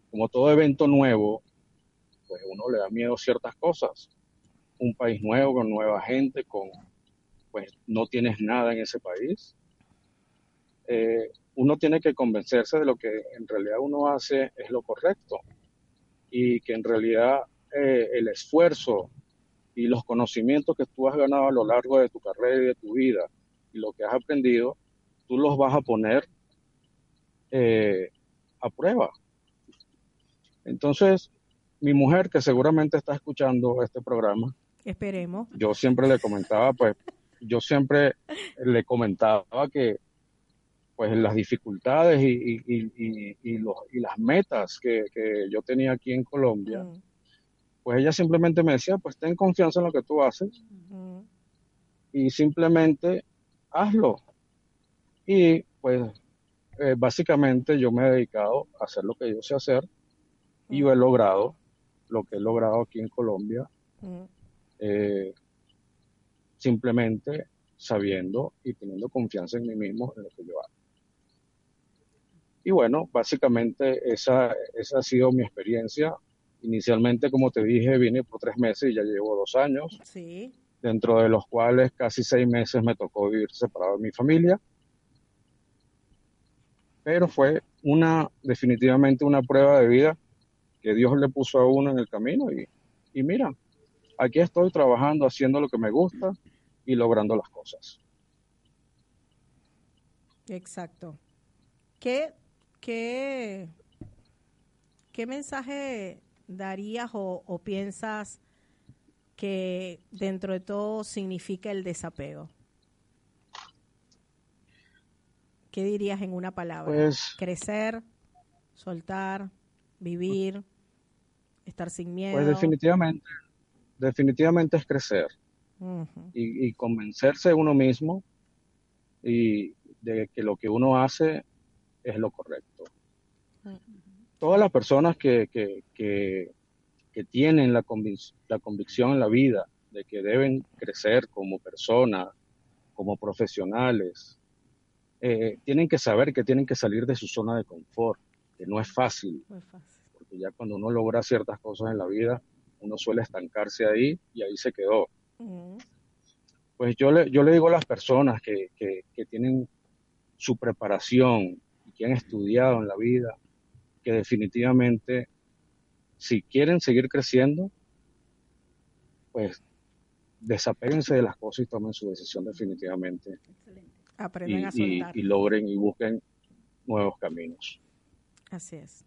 como todo evento nuevo, pues uno le da miedo ciertas cosas. Un país nuevo con nueva gente, con pues no tienes nada en ese país. Eh, uno tiene que convencerse de lo que en realidad uno hace es lo correcto y que en realidad eh, el esfuerzo y los conocimientos que tú has ganado a lo largo de tu carrera y de tu vida y lo que has aprendido, tú los vas a poner eh, a prueba. Entonces, mi mujer, que seguramente está escuchando este programa, esperemos. Yo siempre le comentaba, pues, yo siempre le comentaba que pues las dificultades y, y, y, y, los, y las metas que, que, yo tenía aquí en Colombia, pues ella simplemente me decía, pues ten confianza en lo que tú haces y simplemente hazlo. Y pues eh, básicamente yo me he dedicado a hacer lo que yo sé hacer y yo he logrado lo que he logrado aquí en Colombia, eh, simplemente sabiendo y teniendo confianza en mí mismo en lo que yo hago. Y bueno, básicamente esa, esa ha sido mi experiencia. Inicialmente, como te dije, vine por tres meses y ya llevo dos años. Sí. Dentro de los cuales casi seis meses me tocó vivir separado de mi familia. Pero fue una, definitivamente una prueba de vida que Dios le puso a uno en el camino. Y, y mira, aquí estoy trabajando, haciendo lo que me gusta y logrando las cosas. Exacto. ¿Qué ¿qué, qué mensaje darías o, o, piensas que dentro de todo significa el desapego? ¿Qué dirías en una palabra? Pues, Crecer, soltar, vivir, estar sin miedo. Pues definitivamente, definitivamente es crecer uh -huh. y, y convencerse de uno mismo y de que lo que uno hace es lo correcto. Todas las personas que, que, que, que tienen la, la convicción en la vida de que deben crecer como personas, como profesionales, eh, tienen que saber que tienen que salir de su zona de confort, que no es fácil, porque ya cuando uno logra ciertas cosas en la vida, uno suele estancarse ahí y ahí se quedó. Pues yo le, yo le digo a las personas que, que, que tienen su preparación y que han estudiado en la vida, que definitivamente si quieren seguir creciendo, pues desapéguense de las cosas y tomen su decisión definitivamente. Aprendan y, a soltar. Y, logren y busquen nuevos caminos. Así es.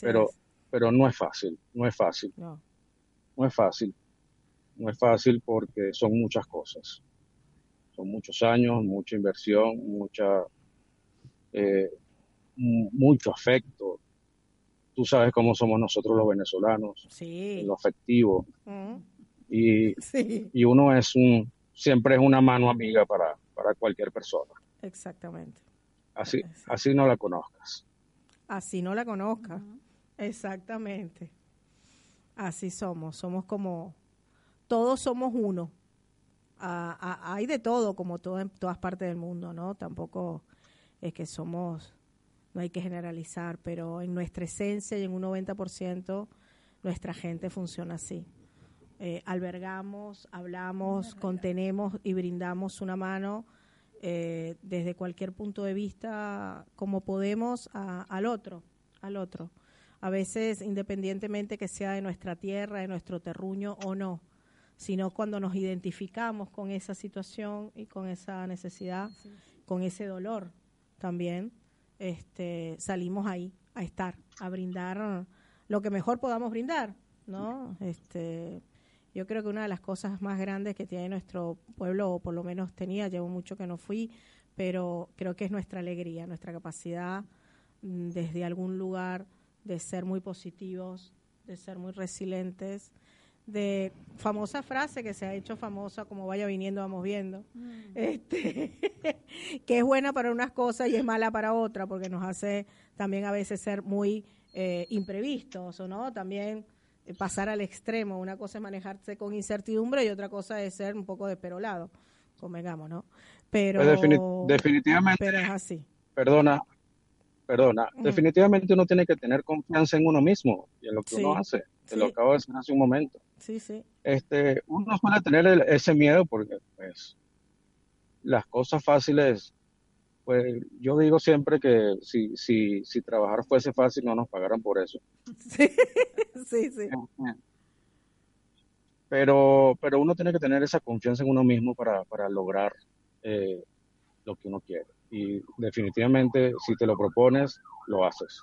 pero, pero no es fácil, no es fácil. No. no es fácil. No es fácil porque son muchas cosas. Son muchos años, mucha inversión, mucha eh, mucho afecto. Tú sabes cómo somos nosotros los venezolanos, sí. lo afectivo. Mm. Y, Sí. y uno es un, siempre es una mano amiga para, para cualquier persona. Exactamente. Así, así no la conozcas. Así no la conozca. Exactamente. Así somos. Somos como. Todos somos uno. Ah, ah, hay de todo, como todo en todas partes del mundo, ¿no? Tampoco es que somos. No hay que generalizar, pero en nuestra esencia y en un 90% nuestra gente funciona así. Eh, albergamos, hablamos, contenemos y brindamos una mano eh, desde cualquier punto de vista como podemos a- al otro, al otro. A veces independientemente que sea de nuestra tierra, de nuestro terruño o no, sino cuando nos identificamos con esa situación y con esa necesidad, con ese dolor también, este, salimos ahí a estar, a brindar lo que mejor podamos brindar, ¿no? Este, yo creo que una de las cosas más grandes que tiene nuestro pueblo, o por lo menos tenía, llevo mucho que no fui, pero creo que es nuestra alegría, nuestra capacidad mm, desde algún lugar de ser muy positivos, de ser muy resilientes, de famosa frase que se ha hecho famosa como vaya viniendo vamos viendo, este, que es buena para unas cosas y es mala para otras, porque nos hace también a veces ser muy eh, imprevistos, ¿o no? También pasar al extremo. Una cosa es manejarse con incertidumbre y otra cosa es ser un poco desperolado, convengamos, ¿no? Pero, Pues defini- definitivamente, pero es así. perdona, perdona, definitivamente uno tiene que tener confianza en uno mismo y en lo que Sí, uno hace. Te lo sí. acabo de decir hace un momento. Sí, sí. Este, uno suele tener el- ese miedo porque, pues, las cosas fáciles, pues, yo digo siempre que si, si, si trabajar fuese fácil no nos pagaran por eso. Sí, sí, sí. Pero, pero uno tiene que tener esa confianza en uno mismo para, para lograr eh, lo que uno quiere. Y definitivamente, si te lo propones, lo haces.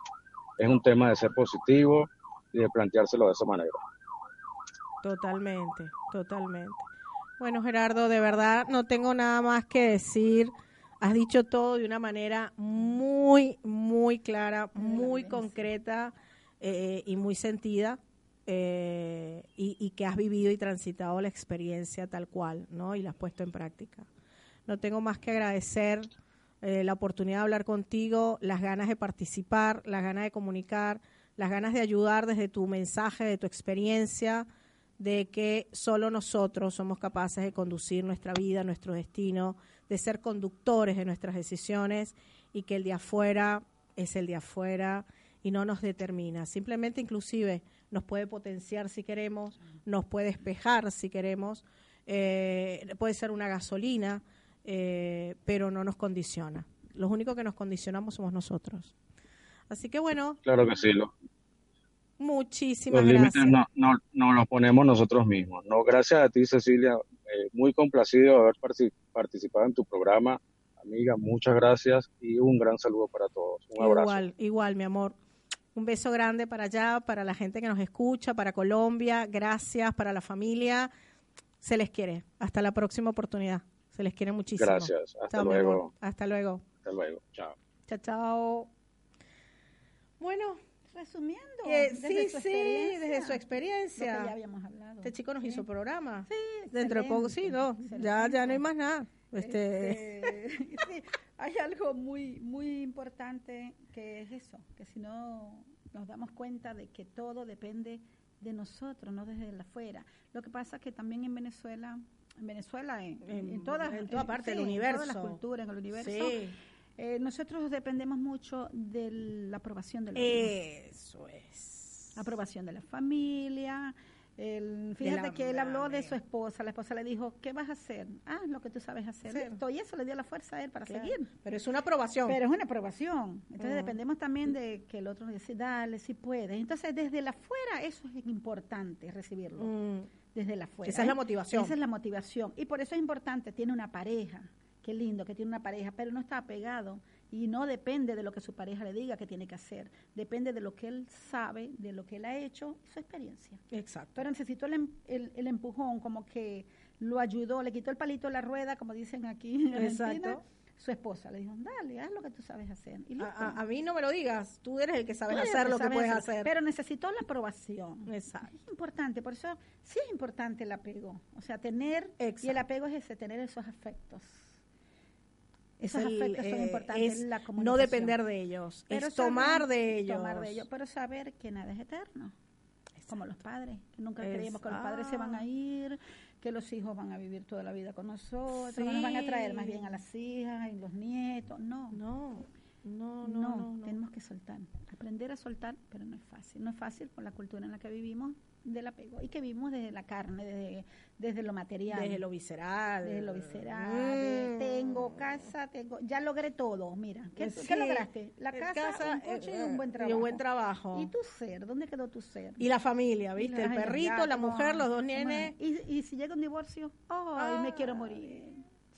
Es un tema de ser positivo y de planteárselo de esa manera. Totalmente, totalmente. Bueno, Gerardo, de verdad no tengo nada más que decir. Has dicho todo de una manera muy, muy clara, muy concreta eh, y muy sentida. eh, y, y que has vivido y transitado la experiencia tal cual, ¿no? Y la has puesto en práctica. No tengo más que agradecer eh, la oportunidad de hablar contigo, las ganas de participar, las ganas de comunicar, las ganas de ayudar desde tu mensaje, de tu experiencia, de que solo nosotros somos capaces de conducir nuestra vida, nuestro destino, de ser conductores de nuestras decisiones y que el de afuera es el de afuera y no nos determina. Simplemente inclusive nos puede potenciar si queremos, nos puede despejar si queremos, eh, puede ser una gasolina, eh, pero no nos condiciona. Los únicos que nos condicionamos somos nosotros. Así que bueno, Claro que sí, lo- muchísimas los límites gracias. no, no, no los ponemos nosotros mismos. No, gracias a ti, Cecilia, eh, muy complacido de haber partic- participado en tu programa. Amiga, muchas gracias y un gran saludo para todos. Un abrazo. Igual, igual, mi amor. Un beso grande para allá, para la gente que nos escucha, para Colombia. Gracias, para la familia. Se les quiere. Hasta la próxima oportunidad. Se les quiere muchísimo. Gracias. Hasta Chao, luego. Hasta luego. Hasta luego. Chao. Chao, chao. Bueno, Resumiendo, que desde sí, su sí, experiencia, desde su lo que experiencia. ya habíamos hablado. Este chico nos Sí. hizo programa. Sí, Dentro de poco, sí, no. excelente, Ya, ya no hay más nada. Este, Este, sí, hay algo muy, muy importante que es eso, que si no nos damos cuenta de que todo depende de nosotros, no desde la afuera. Lo que pasa es que también en Venezuela, en Venezuela, en, en, En- todas, en toda parte del en universo. todas las culturas, en el universo, Sí. Eh, nosotros dependemos mucho de la aprobación de los Eso es. aprobación de la familia. El, fíjate la que él habló de su esposa. La esposa le dijo, ¿qué vas a hacer? Ah, lo que tú sabes hacer. Sí. Listo. Y eso le dio la fuerza a él para Claro. seguir. Pero es una aprobación. Pero es una aprobación. Entonces dependemos también de que el otro nos dice, dale, si puedes. Entonces desde la afuera eso es importante recibirlo. Mm. Desde la afuera. Esa es la motivación. Esa es la motivación. Y por eso es importante, tiene una pareja. Qué lindo que tiene una pareja, pero no está apegado y no depende de lo que su pareja le diga que tiene que hacer. Depende de lo que él sabe, de lo que él ha hecho y su experiencia. Exacto. Pero necesitó el, em- el, el empujón, como que lo ayudó, le quitó el palito de la rueda, como dicen aquí en Argentina. Exacto. Su esposa le dijo, dale, haz lo que tú sabes hacer. Y A, a- mí no me lo digas. Tú eres el que sabes hacer lo que puedes hacer. Pero necesitó la aprobación. Exacto. Es importante, por eso sí es importante el apego. O sea, tener, y el apego es ese, tener esos afectos. Es Esos el, afectos son eh, importantes. es la no depender de ellos, Pero es saber- tomar de ellos. Tomar de ellos, pero saber que nada es eterno. Como los padres, que nunca Es- creíamos que los padres se van a ir, que los hijos van a vivir toda la vida con nosotros, nos van a traer más Sí. bien a las hijas y los nietos. No, No, no, no, no, no, no. tenemos que soltar, aprender a soltar, pero no es fácil. No es fácil por la cultura en la que vivimos del apego y que vivimos desde la carne, desde, desde lo material. Desde lo visceral. Desde lo visceral, de Mm. tengo casa, tengo, ya logré todo, mira, ¿qué, Sí. qué lograste? La Eh, casa, casa, un coche eh, y un buen y un trabajo. buen trabajo. ¿Y tu ser? ¿Dónde quedó tu ser? Y la familia, ¿viste? Y El perrito, la mujer, los dos nenes. Y, y si llega un divorcio, ay, me quiero morir.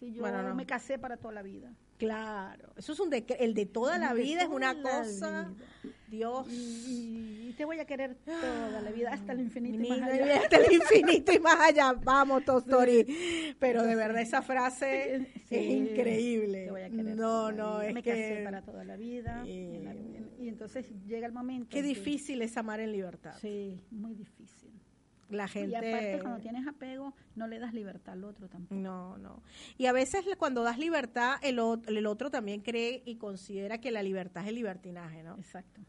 Si yo Bueno, no. me casé para toda la vida. Claro, eso es un decre- el de toda la de vida es toda una la cosa. vida. Dios. Y, y te voy a querer toda la vida, hasta el infinito y más allá. hasta el infinito y más allá. Vamos, Tostori. Pero de verdad esa frase Sí, es increíble. te voy a querer No, no, es me que casé para toda la vida. y, en la- en- y entonces llega el momento. qué en que- difícil es amar en libertad. Sí, muy difícil. La gente Y aparte, cuando tienes apego, no le das libertad al otro tampoco. No, no. Y a veces cuando das libertad, el, el otro también cree y considera que la libertad es el libertinaje, ¿no? Exacto.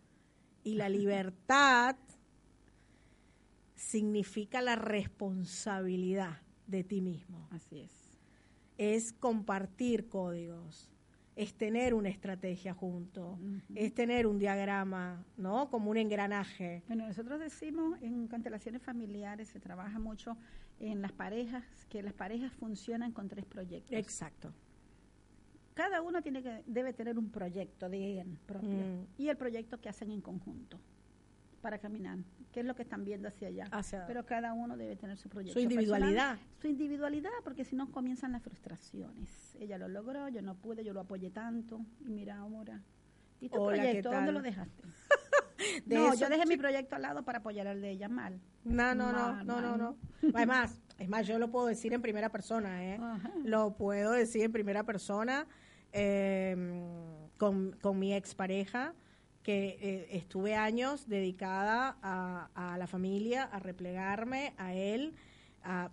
Y la libertad significa la responsabilidad de ti mismo. Así es. Es compartir códigos, es tener una estrategia junto, es tener un diagrama, ¿no? Como un engranaje. Bueno, nosotros decimos en constelaciones familiares se trabaja mucho en las parejas, que las parejas funcionan con tres proyectos. Exacto. Cada uno tiene que, debe tener un proyecto de él propio Mm. y el proyecto que hacen en conjunto para caminar, que es lo que están viendo hacia allá. Hacia- Pero cada uno debe tener su proyecto. Su individualidad. personal, su individualidad, porque si no comienzan las frustraciones. Ella lo logró, yo no pude, yo lo apoyé tanto. Y mira ahora. ¿Y tu Hola, ¿qué proyecto? ¿Dónde lo dejaste? De no, eso- yo dejé mi proyecto al lado para apoyar al de ella mal. No, no, no, Mal, no, no, mal. no. Además, es más, yo lo puedo decir en primera persona, ¿eh? Ajá. Lo puedo decir en primera persona eh, con, con mi expareja, que eh, estuve años dedicada a, la familia, a replegarme, a él.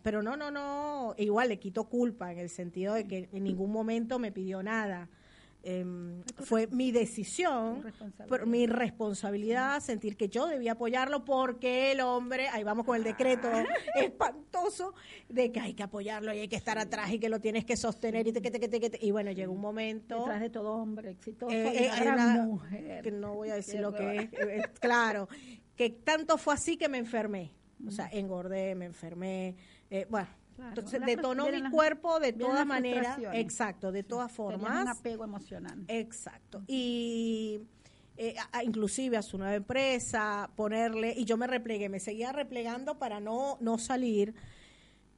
pero no, no, no, igual le quito culpa en el sentido de que en ningún momento me pidió nada. Em, fue mi decisión, por mi responsabilidad, sentir que yo debía apoyarlo porque el hombre, ahí vamos con el decreto espantoso de que hay que apoyarlo y hay que estar atrás y que lo tienes que sostener y, te, que te, que te, que te. y bueno, llegó un momento. Detrás de todo hombre exitoso eh, eh, una- mujer. que no voy a decir lo que horror. es, eh, eh, claro, que tanto fue así que me enfermé, o sea, engordé, me enfermé, eh, bueno, Claro, entonces detonó mi las- cuerpo de todas maneras, exacto, de todas formas, un apego emocional. Exacto. Y eh, a- inclusive a su nueva empresa, ponerle, y yo me replegué, me seguía replegando para no, no salir.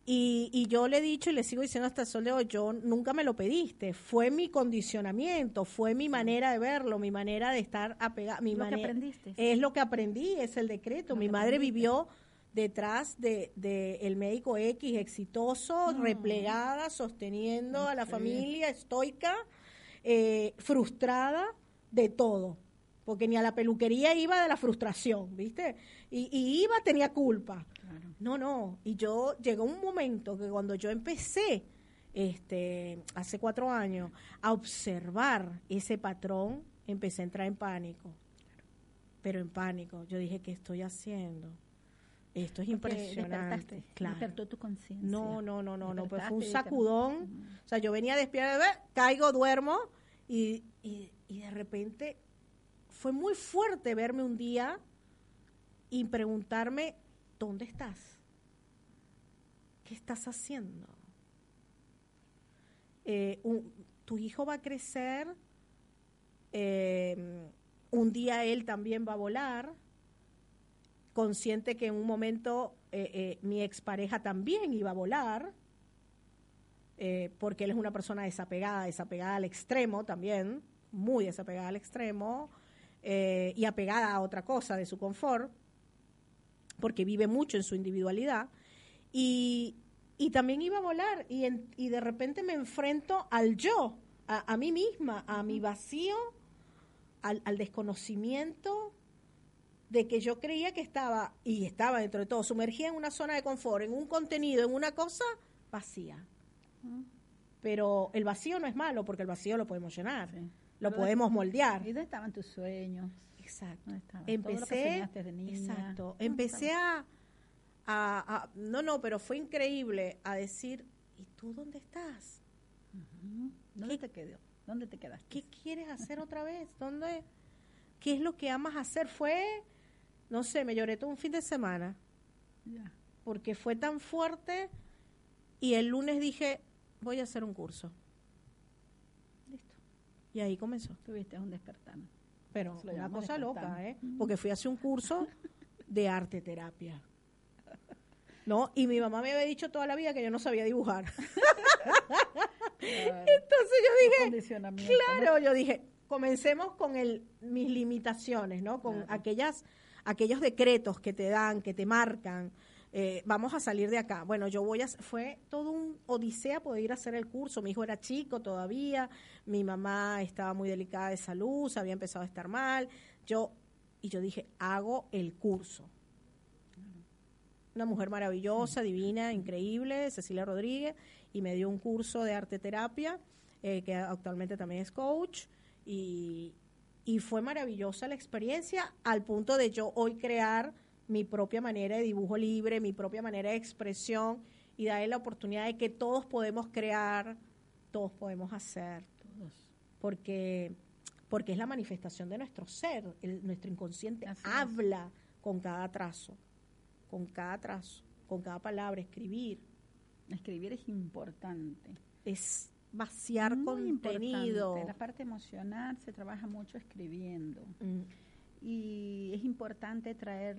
Y, y yo le he dicho y le sigo diciendo hasta el sol de hoy, yo nunca me lo pediste, fue mi condicionamiento, fue mi manera de verlo, mi manera de estar apegada, mi Lo que aprendiste. Es lo que aprendí, es el decreto. Lo mi madre aprendiste. vivió detrás de, de el médico X exitoso, replegada, sosteniendo a la familia, estoica, eh, frustrada de todo. Porque ni a la peluquería iba de la frustración, ¿viste? Y, y iba, tenía culpa. No, no. Y yo llegó un momento que cuando yo empecé, este, hace cuatro años, a observar ese patrón, empecé a entrar en pánico. Pero en pánico. Yo dije, ¿qué estoy haciendo? Esto es impresionante. Claro. Despertó tu conciencia. No, no, no, no, no, pues fue un sacudón. O sea, yo venía despierta, caigo, duermo y, y, y de repente fue muy fuerte verme un día y preguntarme, ¿dónde estás? ¿Qué estás haciendo? Eh, un- tu hijo va a crecer, eh, un día él también va a volar, consciente que en un momento eh, eh, mi expareja también iba a volar, eh, porque él es una persona desapegada, desapegada al extremo también, muy desapegada al extremo, eh, y apegada a otra cosa de su confort, porque vive mucho en su individualidad, y, y también iba a volar, y, y de repente me enfrento al yo, a, a mí misma, a mi vacío, al, al desconocimiento, de que yo creía que estaba, y estaba dentro de todo, sumergida en una zona de confort, en un contenido, en una cosa vacía. Pero el vacío no es malo, porque el vacío lo podemos llenar, lo Pero- podemos moldear. ¿Y dónde estaban tus sueños? Exacto. Empecé, soñaste de niña. exacto, ¿Dónde empecé a, a, a- no, no, pero fue increíble a decir, ¿y tú dónde estás? ¿Dónde te quedó? ¿Dónde te quedaste? ¿Qué quieres hacer otra vez? ¿Dónde? ¿Qué es lo que amas hacer? Fue, no sé, me lloré todo un fin de semana. Porque fue tan fuerte y el lunes dije, voy a hacer un curso. Listo. Y ahí comenzó. Tuviste un despertar. Pero una cosa loca, ¿eh? Porque fui a hacer un curso de arte terapia. ¿No? Y mi mamá me había dicho toda la vida que yo no sabía dibujar. Entonces yo dije, claro, yo dije, comencemos con el, mis limitaciones, ¿no? Con aquellas, aquellos decretos que te dan, que te marcan. eh, vamos a salir de acá. Bueno, yo voy a, fue todo un odisea poder ir a hacer el curso. Mi hijo era chico todavía, mi mamá estaba muy delicada de salud, se había empezado a estar mal. Yo, y yo dije, hago el curso. Una mujer maravillosa, divina, increíble, Cecilia Rodríguez, y me dio un curso de arte terapia, eh, que actualmente también es coach, y, y fue maravillosa la experiencia al punto de yo hoy crear mi propia manera de dibujo libre, mi propia manera de expresión y darle la oportunidad de que todos podemos crear, todos podemos hacer, porque porque es la manifestación de nuestro ser, el- nuestro inconsciente Así es. habla con cada trazo, con cada trazo, con cada palabra, escribir, Escribir es importante. es vaciar Muy contenido. importante. La parte emocional se trabaja mucho escribiendo. Mm, Y es importante traer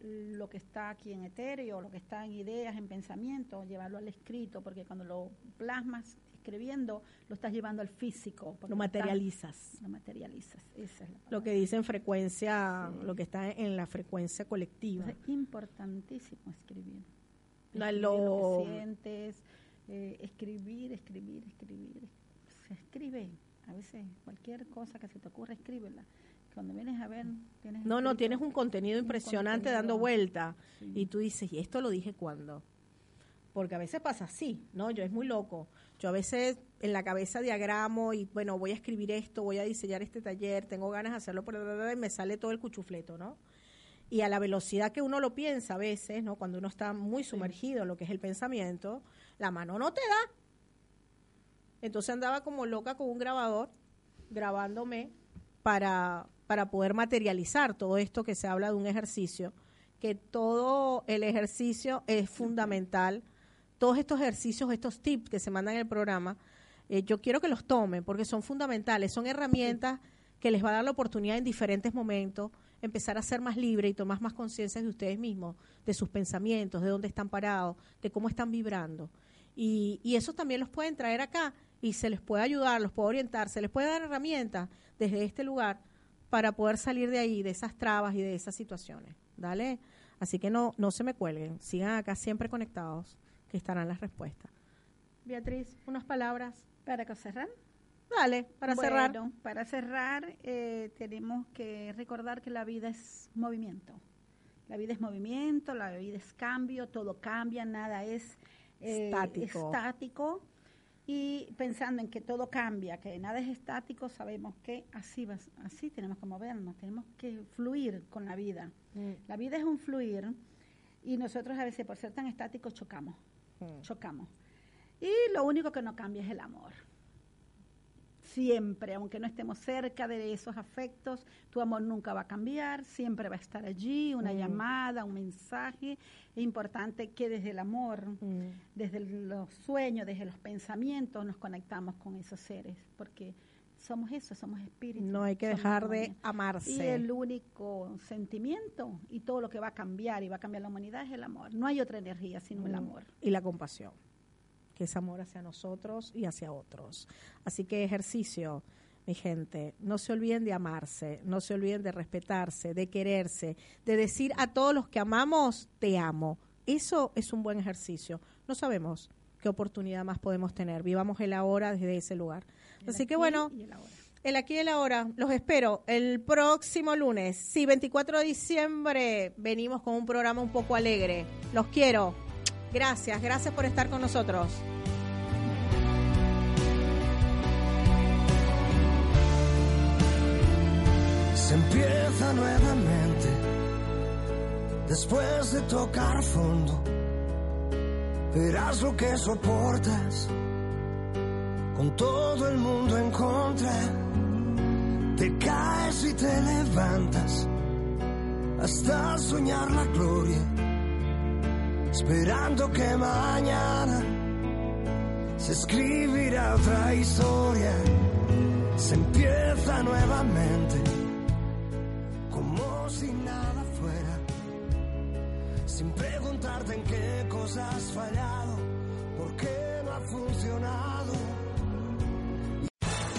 lo que está aquí en etéreo, lo que está en ideas, en pensamiento, llevarlo al escrito, porque cuando lo plasmas escribiendo, lo estás llevando al físico. Lo materializas. Lo materializas, esa es la Lo que dicen frecuencia, Sí. lo que está en la frecuencia colectiva. Entonces, es importantísimo escribir. Escribir lo- lo que sientes, eh, escribir, escribir, escribir. Se escribe. A veces cualquier cosa que se te ocurra, escríbela. Cuando vienes a ver, tienes No, no, tienes un contenido un impresionante contenido. dando vuelta. Sí. Y tú dices, ¿y esto lo dije cuándo? Porque a veces pasa así, ¿no? Yo es muy loco. Yo a veces en la cabeza diagramo y, bueno, voy a escribir esto, voy a diseñar este taller, tengo ganas de hacerlo, pero y me sale todo el cuchufleto, ¿no? Y a la velocidad que uno lo piensa a veces, ¿no? Cuando uno está muy sumergido en lo que es el pensamiento, la mano no te da. Entonces andaba como loca con un grabador, grabándome para, para poder materializar todo esto que se habla de un ejercicio, que todo el ejercicio es fundamental. Todos estos ejercicios, estos tips que se mandan en el programa, eh, yo quiero que los tomen porque son fundamentales, son herramientas que les va a dar la oportunidad en diferentes momentos empezar a ser más libre y tomar más conciencia de ustedes mismos, de sus pensamientos, de dónde están parados, de cómo están vibrando. Y, y eso también los pueden traer acá y se les puede ayudar, los puede orientar, se les puede dar herramientas desde este lugar para poder salir de ahí, de esas trabas y de esas situaciones. ¿Dale? Así que no, no se me cuelguen, sigan acá siempre conectados, que estarán las respuestas. Beatriz, unas palabras. ¿Para que cerrar? Dale, para cerrar. Para cerrar, eh, tenemos que recordar que la vida es movimiento. La vida es movimiento, la vida es cambio, todo cambia, nada es eh, Estático. estático. Y pensando en que todo cambia, que nada es estático, sabemos que así, va, así tenemos que movernos, tenemos que fluir con la vida. Mm. La vida es un fluir Y nosotros a veces por ser tan estáticos chocamos, chocamos. Y lo único que no cambia es el amor. Siempre, aunque no estemos cerca de esos afectos, tu amor nunca va a cambiar, siempre va a estar allí, una Mm. llamada, un mensaje. Es importante que desde el amor, Mm. desde los sueños, desde los pensamientos, nos conectamos con esos seres, porque somos eso, somos espíritus. No hay que dejar de amarse. Y el único sentimiento y todo lo que va a cambiar y va a cambiar la humanidad es el amor. No hay otra energía sino el Mm. amor. Y la compasión, que es amor hacia nosotros y hacia otros. Así que ejercicio, mi gente, no se olviden de amarse, no se olviden de respetarse, de quererse, de decir a todos los que amamos, te amo. Eso es un buen ejercicio. No sabemos qué oportunidad más podemos tener. Vivamos el ahora desde ese lugar. El Así que bueno, el el aquí y el ahora, los espero el próximo lunes. Sí, 24 de diciembre venimos con un programa un poco alegre. Los quiero. Gracias, gracias por estar con nosotros. Se empieza nuevamente después de tocar fondo. Verás lo que soportas con todo el mundo en contra. Te caes y te levantas hasta soñar la gloria, esperando que mañana se escribirá otra historia. Se empieza nuevamente como si nada fuera, sin preguntarte en qué cosas has fallado, por qué no ha funcionado.